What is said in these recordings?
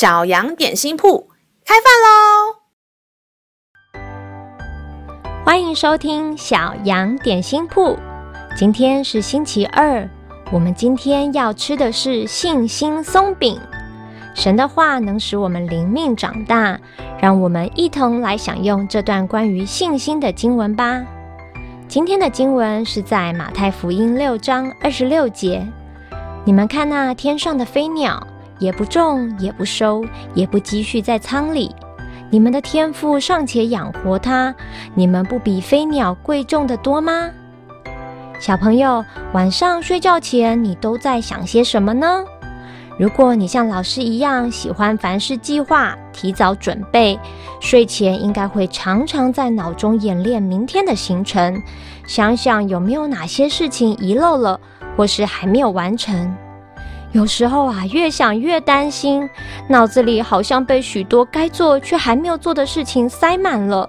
小羊点心铺开饭喽！欢迎收听小羊点心铺。今天是星期二，我们今天要吃的是信心松饼。神的话能使我们灵命长大，让我们一同来享用这段关于信心的经文吧。今天的经文是在马太福音六章二十六节。你们看那天上的飞鸟，也不种，也不收，也不积蓄在仓里，你们的天赋尚且养活它，你们不比飞鸟贵重得多吗？小朋友，晚上睡觉前你都在想些什么呢？如果你像老师一样喜欢凡事计划、提早准备，睡前应该会常常在脑中演练明天的行程，想想有没有哪些事情遗漏了。或是还没有完成，有时候啊，越想越担心，脑子里好像被许多该做却还没有做的事情塞满了。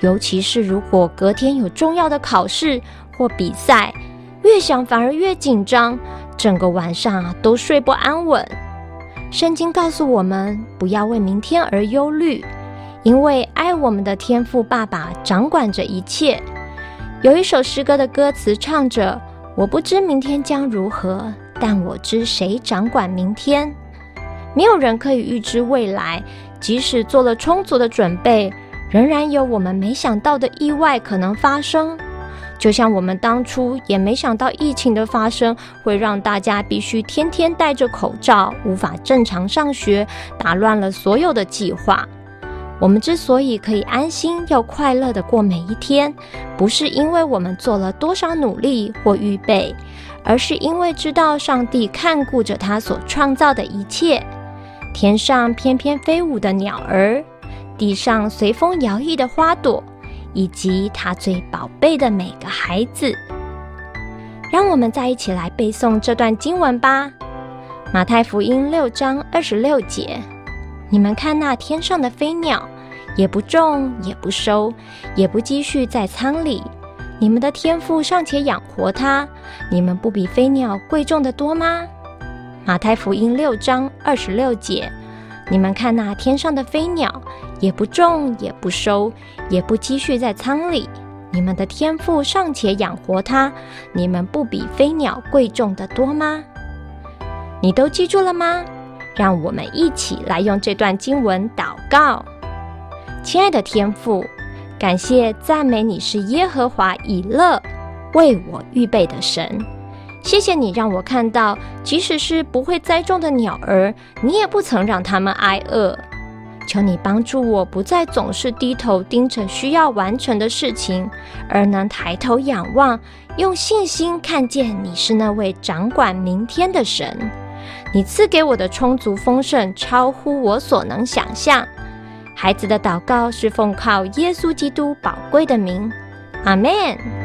尤其是如果隔天有重要的考试或比赛，越想反而越紧张，整个晚上啊都睡不安稳。圣经告诉我们，不要为明天而忧虑，因为爱我们的天父爸爸掌管着一切。有一首诗歌的歌词唱着。我不知明天将如何，但我知谁掌管明天。没有人可以预知未来，即使做了充足的准备，仍然有我们没想到的意外可能发生。就像我们当初也没想到疫情的发生会让大家必须天天戴着口罩，无法正常上学，打乱了所有的计划。我们之所以可以安心又快乐地过每一天，不是因为我们做了多少努力或预备，而是因为知道上帝看顾着他所创造的一切：天上翩翩飞舞的鸟儿，地上随风摇曳的花朵，以及他最宝贝的每个孩子。让我们再一起来背诵这段经文吧，《马太福音》六章二十六节。你们看那天上的飞鸟，也不种，也不收，也不积蓄在仓里，你们的天赋尚且养活它，你们不比飞鸟贵重得多吗？马太福音六章二十六节，你们看那天上的飞鸟，也不种，也不收，也不积蓄在仓里，你们的天赋尚且养活它，你们不比飞鸟贵重得多吗？你都记住了吗？让我们一起来用这段经文祷告。亲爱的天父，感谢赞美你是耶和华以勒为我预备的神。谢谢你让我看到，即使是不会栽种的鸟儿，你也不曾让它们挨饿。求你帮助我，不再总是低头盯着需要完成的事情，而能抬头仰望，用信心看见你是那位掌管明天的神。你赐给我的充足丰盛，超乎我所能想象。孩子的祷告是奉靠耶稣基督宝贵的名，阿门。